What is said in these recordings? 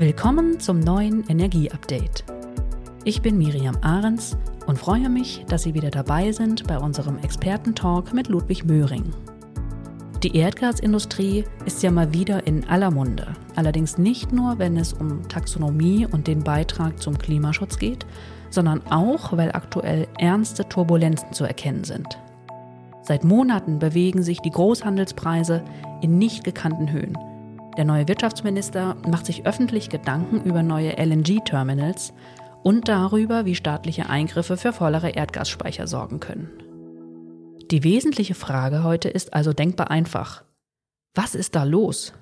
Willkommen zum neuen Energie-Update. Ich bin Miriam Ahrens und freue mich, dass Sie wieder dabei sind bei unserem Expertentalk mit Ludwig Möhring. Die Erdgasindustrie ist ja mal wieder in aller Munde. Allerdings nicht nur, wenn es um Taxonomie und den Beitrag zum Klimaschutz geht, sondern auch, weil aktuell ernste Turbulenzen zu erkennen sind. Seit Monaten bewegen sich die Großhandelspreise in nicht gekannten Höhen. Der neue Wirtschaftsminister macht sich öffentlich Gedanken über neue LNG-Terminals und darüber, wie staatliche Eingriffe für vollere Erdgasspeicher sorgen können. Die wesentliche Frage heute ist also denkbar einfach. Was ist da los?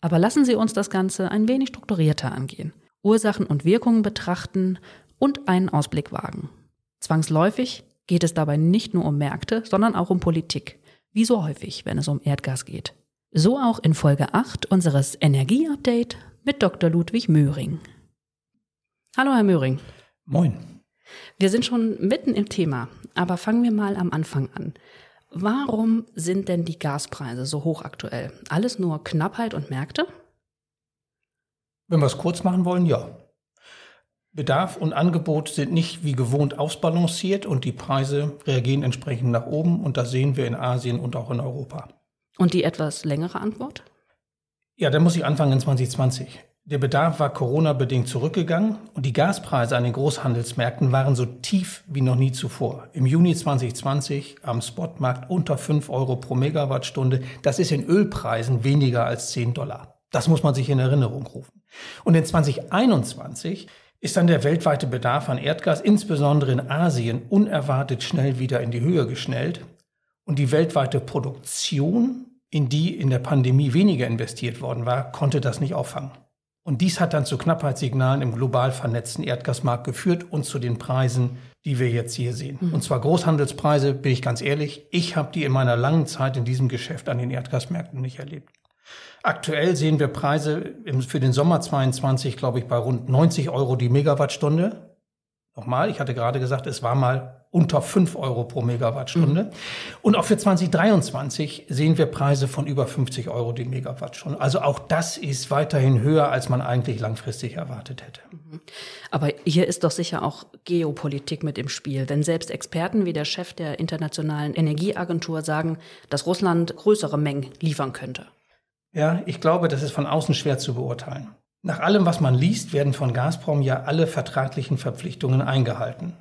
Aber lassen Sie uns das Ganze ein wenig strukturierter angehen, Ursachen und Wirkungen betrachten und einen Ausblick wagen. Zwangsläufig geht es dabei nicht nur um Märkte, sondern auch um Politik, wie so häufig, wenn es um Erdgas geht. So auch in Folge 8 unseres Energieupdate mit Dr. Ludwig Möhring. Hallo, Herr Möhring. Moin. Wir sind schon mitten im Thema, aber fangen wir mal am Anfang an. Warum sind denn die Gaspreise so hoch aktuell? Alles nur Knappheit und Märkte? Wenn wir es kurz machen wollen, ja. Bedarf und Angebot sind nicht wie gewohnt ausbalanciert und die Preise reagieren entsprechend nach oben und das sehen wir in Asien und auch in Europa. Und die etwas längere Antwort? Ja, da muss ich anfangen in 2020. Der Bedarf war Corona-bedingt zurückgegangen und die Gaspreise an den Großhandelsmärkten waren so tief wie noch nie zuvor. Im Juni 2020 am Spotmarkt unter 5 Euro pro Megawattstunde. Das ist in Ölpreisen weniger als 10 Dollar. Das muss man sich in Erinnerung rufen. Und in 2021 ist dann der weltweite Bedarf an Erdgas, insbesondere in Asien, unerwartet schnell wieder in die Höhe geschnellt. Und die weltweite Produktion, in die in der Pandemie weniger investiert worden war, konnte das nicht auffangen. Und dies hat dann zu Knappheitssignalen im global vernetzten Erdgasmarkt geführt und zu den Preisen, die wir jetzt hier sehen. Mhm. Und zwar Großhandelspreise, bin ich ganz ehrlich, ich habe die in meiner langen Zeit in diesem Geschäft an den Erdgasmärkten nicht erlebt. Aktuell sehen wir Preise für den Sommer 22, glaube ich, bei rund 90 Euro die Megawattstunde. Nochmal, ich hatte gerade gesagt, es war mal unter 5 Euro pro Megawattstunde. Mhm. Und auch für 2023 sehen wir Preise von über 50 Euro die Megawattstunde. Also auch das ist weiterhin höher, als man eigentlich langfristig erwartet hätte. Mhm. Aber hier ist doch sicher auch Geopolitik mit im Spiel. Denn selbst Experten wie der Chef der Internationalen Energieagentur sagen, dass Russland größere Mengen liefern könnte. Ja, ich glaube, das ist von außen schwer zu beurteilen. Nach allem, was man liest, werden von Gazprom ja alle vertraglichen Verpflichtungen eingehalten.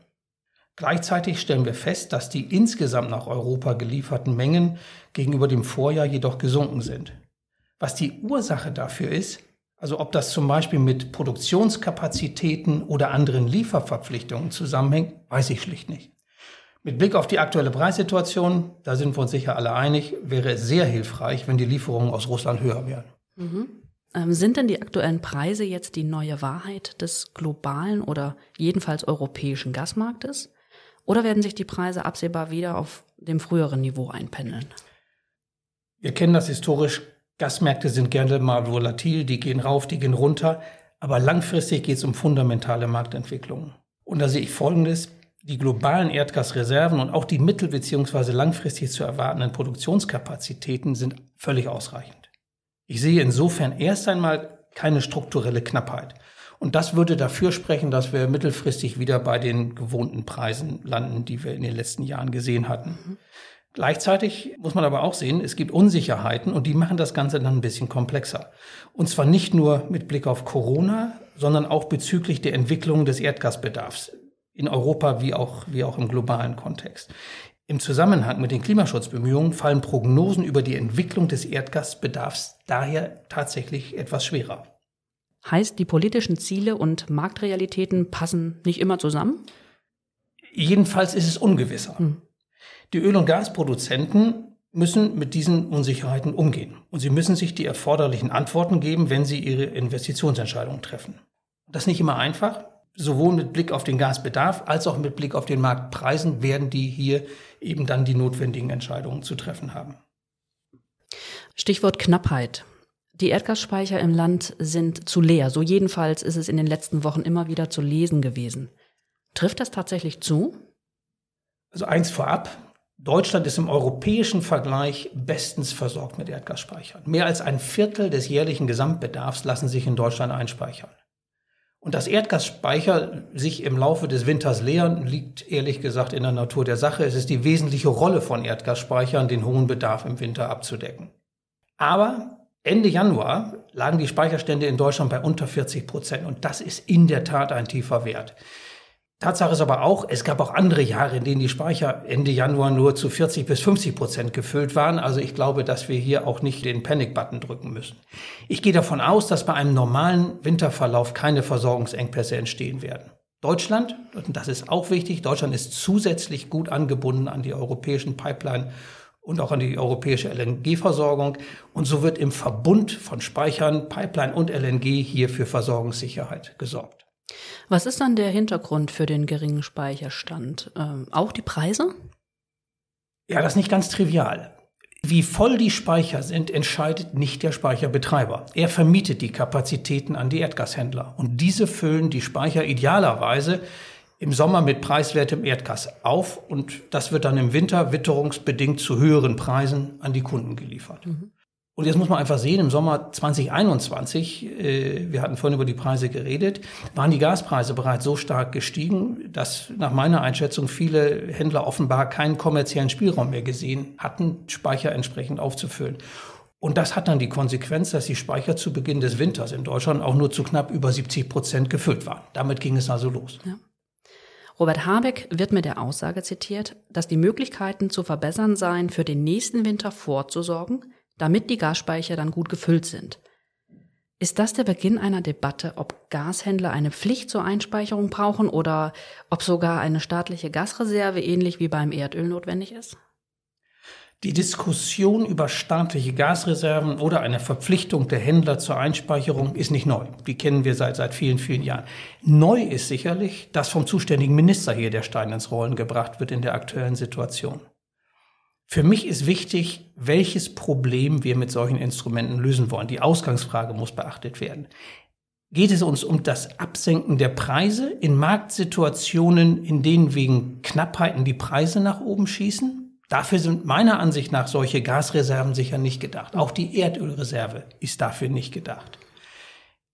Gleichzeitig stellen wir fest, dass die insgesamt nach Europa gelieferten Mengen gegenüber dem Vorjahr jedoch gesunken sind. Was die Ursache dafür ist, also ob das zum Beispiel mit Produktionskapazitäten oder anderen Lieferverpflichtungen zusammenhängt, weiß ich schlicht nicht. Mit Blick auf die aktuelle Preissituation, da sind wir uns sicher alle einig, wäre es sehr hilfreich, wenn die Lieferungen aus Russland höher wären. Mhm. Ähm, sind denn die aktuellen Preise jetzt die neue Wahrheit des globalen oder jedenfalls europäischen Gasmarktes? Oder werden sich die Preise absehbar wieder auf dem früheren Niveau einpendeln? Wir kennen das historisch. Gasmärkte sind gerne mal volatil, die gehen rauf, die gehen runter. Aber langfristig geht es um fundamentale Marktentwicklungen. Und da sehe ich Folgendes die globalen Erdgasreserven und auch die mittel- bzw. langfristig zu erwartenden Produktionskapazitäten sind völlig ausreichend. Ich sehe insofern erst einmal keine strukturelle Knappheit. Und das würde dafür sprechen, dass wir mittelfristig wieder bei den gewohnten Preisen landen, die wir in den letzten Jahren gesehen hatten. Mhm. Gleichzeitig muss man aber auch sehen, es gibt Unsicherheiten und die machen das Ganze dann ein bisschen komplexer. Und zwar nicht nur mit Blick auf Corona, sondern auch bezüglich der Entwicklung des Erdgasbedarfs in Europa wie auch, wie auch im globalen Kontext. Im Zusammenhang mit den Klimaschutzbemühungen fallen Prognosen über die Entwicklung des Erdgasbedarfs daher tatsächlich etwas schwerer. Heißt, die politischen Ziele und Marktrealitäten passen nicht immer zusammen? Jedenfalls ist es ungewisser. Hm. Die Öl- und Gasproduzenten müssen mit diesen Unsicherheiten umgehen. Und sie müssen sich die erforderlichen Antworten geben, wenn sie ihre Investitionsentscheidungen treffen. Das ist nicht immer einfach sowohl mit Blick auf den Gasbedarf als auch mit Blick auf den Marktpreisen werden die hier eben dann die notwendigen Entscheidungen zu treffen haben. Stichwort Knappheit. Die Erdgasspeicher im Land sind zu leer. So jedenfalls ist es in den letzten Wochen immer wieder zu lesen gewesen. Trifft das tatsächlich zu? Also eins vorab. Deutschland ist im europäischen Vergleich bestens versorgt mit Erdgasspeichern. Mehr als ein Viertel des jährlichen Gesamtbedarfs lassen sich in Deutschland einspeichern. Und dass Erdgasspeicher sich im Laufe des Winters leeren, liegt ehrlich gesagt in der Natur der Sache. Es ist die wesentliche Rolle von Erdgasspeichern, den hohen Bedarf im Winter abzudecken. Aber Ende Januar lagen die Speicherstände in Deutschland bei unter 40 Prozent und das ist in der Tat ein tiefer Wert. Tatsache ist aber auch, es gab auch andere Jahre, in denen die Speicher Ende Januar nur zu 40 bis 50 Prozent gefüllt waren. Also ich glaube, dass wir hier auch nicht den Panic-Button drücken müssen. Ich gehe davon aus, dass bei einem normalen Winterverlauf keine Versorgungsengpässe entstehen werden. Deutschland, und das ist auch wichtig, Deutschland ist zusätzlich gut angebunden an die europäischen Pipeline und auch an die europäische LNG-Versorgung. Und so wird im Verbund von Speichern, Pipeline und LNG hier für Versorgungssicherheit gesorgt. Was ist dann der Hintergrund für den geringen Speicherstand? Ähm, auch die Preise? Ja, das ist nicht ganz trivial. Wie voll die Speicher sind, entscheidet nicht der Speicherbetreiber. Er vermietet die Kapazitäten an die Erdgashändler. Und diese füllen die Speicher idealerweise im Sommer mit preiswertem Erdgas auf und das wird dann im Winter witterungsbedingt zu höheren Preisen an die Kunden geliefert. Mhm. Und jetzt muss man einfach sehen, im Sommer 2021, äh, wir hatten vorhin über die Preise geredet, waren die Gaspreise bereits so stark gestiegen, dass nach meiner Einschätzung viele Händler offenbar keinen kommerziellen Spielraum mehr gesehen hatten, Speicher entsprechend aufzufüllen. Und das hat dann die Konsequenz, dass die Speicher zu Beginn des Winters in Deutschland auch nur zu knapp über 70 Prozent gefüllt waren. Damit ging es also los. Ja. Robert Habeck wird mit der Aussage zitiert, dass die Möglichkeiten zu verbessern seien, für den nächsten Winter vorzusorgen, damit die Gasspeicher dann gut gefüllt sind. Ist das der Beginn einer Debatte, ob Gashändler eine Pflicht zur Einspeicherung brauchen oder ob sogar eine staatliche Gasreserve ähnlich wie beim Erdöl notwendig ist? Die Diskussion über staatliche Gasreserven oder eine Verpflichtung der Händler zur Einspeicherung ist nicht neu. Die kennen wir seit, seit vielen, vielen Jahren. Neu ist sicherlich, dass vom zuständigen Minister hier der Stein ins Rollen gebracht wird in der aktuellen Situation. Für mich ist wichtig, welches Problem wir mit solchen Instrumenten lösen wollen. Die Ausgangsfrage muss beachtet werden. Geht es uns um das Absenken der Preise in Marktsituationen, in denen wegen Knappheiten die Preise nach oben schießen? Dafür sind meiner Ansicht nach solche Gasreserven sicher nicht gedacht. Auch die Erdölreserve ist dafür nicht gedacht.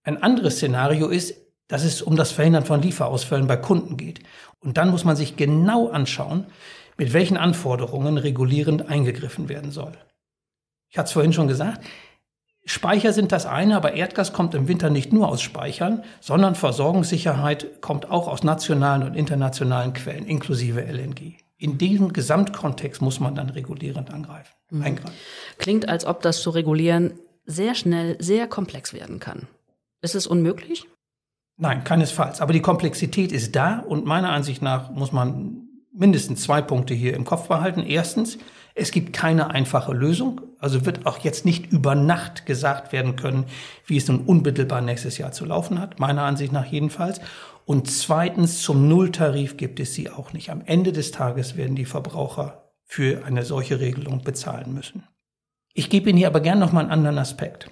Ein anderes Szenario ist, dass es um das Verhindern von Lieferausfällen bei Kunden geht. Und dann muss man sich genau anschauen, mit welchen Anforderungen regulierend eingegriffen werden soll. Ich hatte es vorhin schon gesagt, Speicher sind das eine, aber Erdgas kommt im Winter nicht nur aus Speichern, sondern Versorgungssicherheit kommt auch aus nationalen und internationalen Quellen, inklusive LNG. In diesem Gesamtkontext muss man dann regulierend angreifen, mhm. eingreifen. Klingt, als ob das zu regulieren sehr schnell sehr komplex werden kann. Ist es unmöglich? Nein, keinesfalls. Aber die Komplexität ist da und meiner Ansicht nach muss man mindestens zwei Punkte hier im Kopf behalten. Erstens, es gibt keine einfache Lösung. Also wird auch jetzt nicht über Nacht gesagt werden können, wie es nun unmittelbar nächstes Jahr zu laufen hat. Meiner Ansicht nach jedenfalls. Und zweitens, zum Nulltarif gibt es sie auch nicht. Am Ende des Tages werden die Verbraucher für eine solche Regelung bezahlen müssen. Ich gebe Ihnen hier aber gern noch mal einen anderen Aspekt.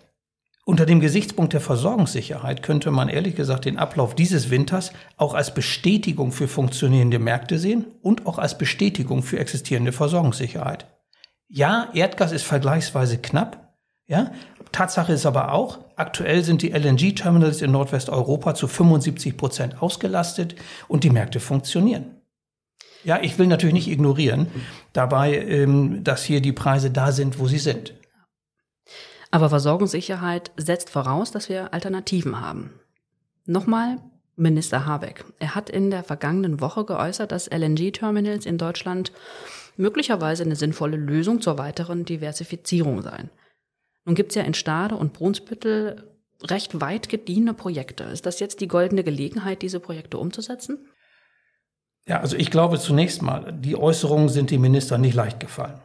Unter dem Gesichtspunkt der Versorgungssicherheit könnte man ehrlich gesagt den Ablauf dieses Winters auch als Bestätigung für funktionierende Märkte sehen und auch als Bestätigung für existierende Versorgungssicherheit. Ja, Erdgas ist vergleichsweise knapp. Ja, Tatsache ist aber auch, aktuell sind die LNG-Terminals in Nordwesteuropa zu 75 Prozent ausgelastet und die Märkte funktionieren. Ja, ich will natürlich nicht ignorieren dabei, ähm, dass hier die Preise da sind, wo sie sind. Aber Versorgungssicherheit setzt voraus, dass wir Alternativen haben. Nochmal Minister Habeck. Er hat in der vergangenen Woche geäußert, dass LNG-Terminals in Deutschland möglicherweise eine sinnvolle Lösung zur weiteren Diversifizierung seien. Nun gibt es ja in Stade und Brunsbüttel recht weit gediehene Projekte. Ist das jetzt die goldene Gelegenheit, diese Projekte umzusetzen? Ja, also ich glaube zunächst mal, die Äußerungen sind dem Minister nicht leicht gefallen.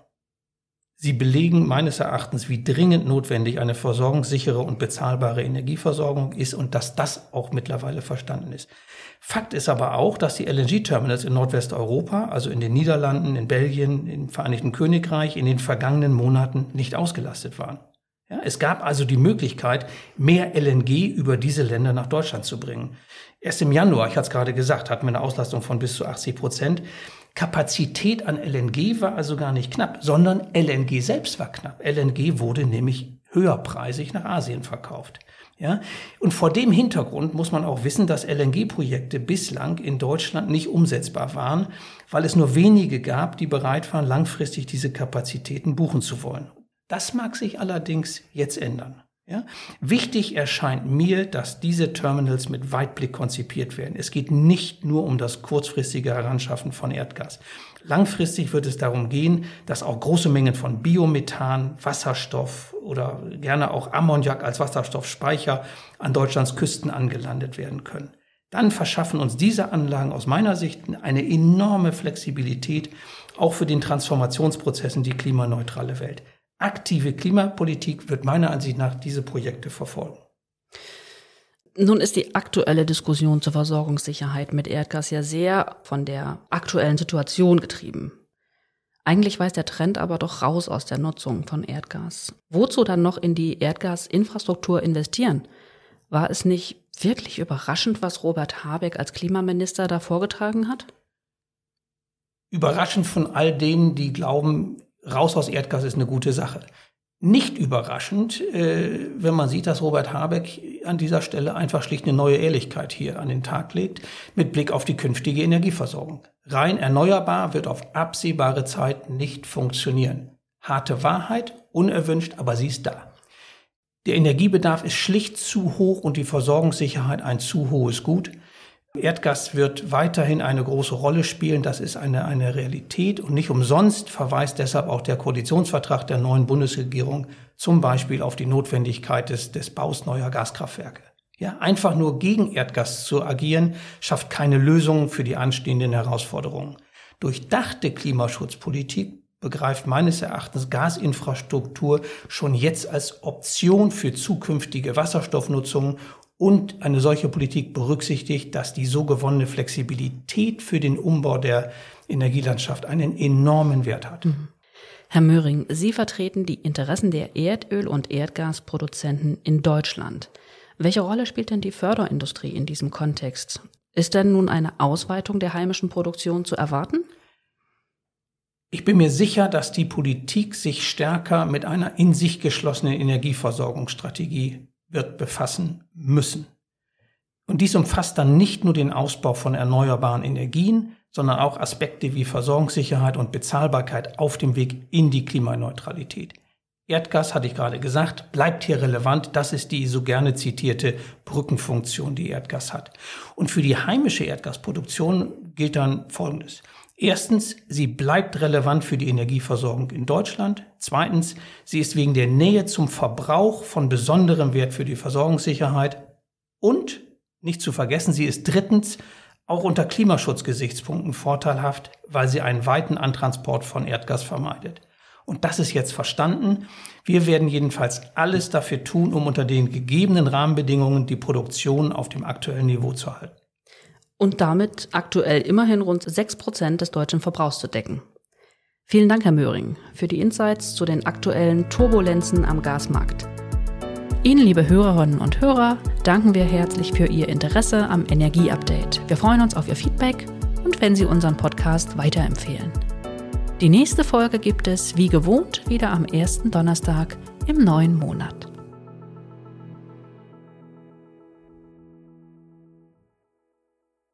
Sie belegen meines Erachtens, wie dringend notwendig eine versorgungssichere und bezahlbare Energieversorgung ist und dass das auch mittlerweile verstanden ist. Fakt ist aber auch, dass die LNG-Terminals in Nordwesteuropa, also in den Niederlanden, in Belgien, im Vereinigten Königreich, in den vergangenen Monaten nicht ausgelastet waren. Ja, es gab also die Möglichkeit, mehr LNG über diese Länder nach Deutschland zu bringen. Erst im Januar, ich hatte es gerade gesagt, hatten wir eine Auslastung von bis zu 80 Prozent. Kapazität an LNG war also gar nicht knapp, sondern LNG selbst war knapp. LNG wurde nämlich höherpreisig nach Asien verkauft. Ja? Und vor dem Hintergrund muss man auch wissen, dass LNG-Projekte bislang in Deutschland nicht umsetzbar waren, weil es nur wenige gab, die bereit waren, langfristig diese Kapazitäten buchen zu wollen. Das mag sich allerdings jetzt ändern. Ja? Wichtig erscheint mir, dass diese Terminals mit Weitblick konzipiert werden. Es geht nicht nur um das kurzfristige Heranschaffen von Erdgas. Langfristig wird es darum gehen, dass auch große Mengen von Biomethan, Wasserstoff oder gerne auch Ammoniak als Wasserstoffspeicher an Deutschlands Küsten angelandet werden können. Dann verschaffen uns diese Anlagen aus meiner Sicht eine enorme Flexibilität, auch für den Transformationsprozess in die klimaneutrale Welt. Aktive Klimapolitik wird meiner Ansicht nach diese Projekte verfolgen. Nun ist die aktuelle Diskussion zur Versorgungssicherheit mit Erdgas ja sehr von der aktuellen Situation getrieben. Eigentlich weist der Trend aber doch raus aus der Nutzung von Erdgas. Wozu dann noch in die Erdgasinfrastruktur investieren? War es nicht wirklich überraschend, was Robert Habeck als Klimaminister da vorgetragen hat? Überraschend von all denen, die glauben, raus aus Erdgas ist eine gute Sache. Nicht überraschend, äh, wenn man sieht, dass Robert Habeck an dieser Stelle einfach schlicht eine neue Ehrlichkeit hier an den Tag legt, mit Blick auf die künftige Energieversorgung. Rein erneuerbar wird auf absehbare Zeit nicht funktionieren. Harte Wahrheit, unerwünscht, aber sie ist da. Der Energiebedarf ist schlicht zu hoch und die Versorgungssicherheit ein zu hohes Gut. Erdgas wird weiterhin eine große Rolle spielen. Das ist eine, eine Realität. Und nicht umsonst verweist deshalb auch der Koalitionsvertrag der neuen Bundesregierung zum Beispiel auf die Notwendigkeit des, des Baus neuer Gaskraftwerke. Ja, einfach nur gegen Erdgas zu agieren, schafft keine Lösung für die anstehenden Herausforderungen. Durchdachte Klimaschutzpolitik begreift meines Erachtens Gasinfrastruktur schon jetzt als Option für zukünftige Wasserstoffnutzung und eine solche Politik berücksichtigt, dass die so gewonnene Flexibilität für den Umbau der Energielandschaft einen enormen Wert hat. Mhm. Herr Möhring, Sie vertreten die Interessen der Erdöl- und Erdgasproduzenten in Deutschland. Welche Rolle spielt denn die Förderindustrie in diesem Kontext? Ist denn nun eine Ausweitung der heimischen Produktion zu erwarten? Ich bin mir sicher, dass die Politik sich stärker mit einer in sich geschlossenen Energieversorgungsstrategie wird befassen müssen. Und dies umfasst dann nicht nur den Ausbau von erneuerbaren Energien, sondern auch Aspekte wie Versorgungssicherheit und Bezahlbarkeit auf dem Weg in die Klimaneutralität. Erdgas, hatte ich gerade gesagt, bleibt hier relevant. Das ist die so gerne zitierte Brückenfunktion, die Erdgas hat. Und für die heimische Erdgasproduktion gilt dann Folgendes. Erstens, sie bleibt relevant für die Energieversorgung in Deutschland. Zweitens, sie ist wegen der Nähe zum Verbrauch von besonderem Wert für die Versorgungssicherheit. Und, nicht zu vergessen, sie ist drittens auch unter Klimaschutzgesichtspunkten vorteilhaft, weil sie einen weiten Antransport von Erdgas vermeidet. Und das ist jetzt verstanden. Wir werden jedenfalls alles dafür tun, um unter den gegebenen Rahmenbedingungen die Produktion auf dem aktuellen Niveau zu halten und damit aktuell immerhin rund 6 Prozent des deutschen Verbrauchs zu decken. Vielen Dank, Herr Möhring, für die Insights zu den aktuellen Turbulenzen am Gasmarkt. Ihnen, liebe Hörerinnen und Hörer, danken wir herzlich für Ihr Interesse am Energieupdate. Wir freuen uns auf Ihr Feedback und wenn Sie unseren Podcast weiterempfehlen. Die nächste Folge gibt es, wie gewohnt, wieder am ersten Donnerstag im neuen Monat.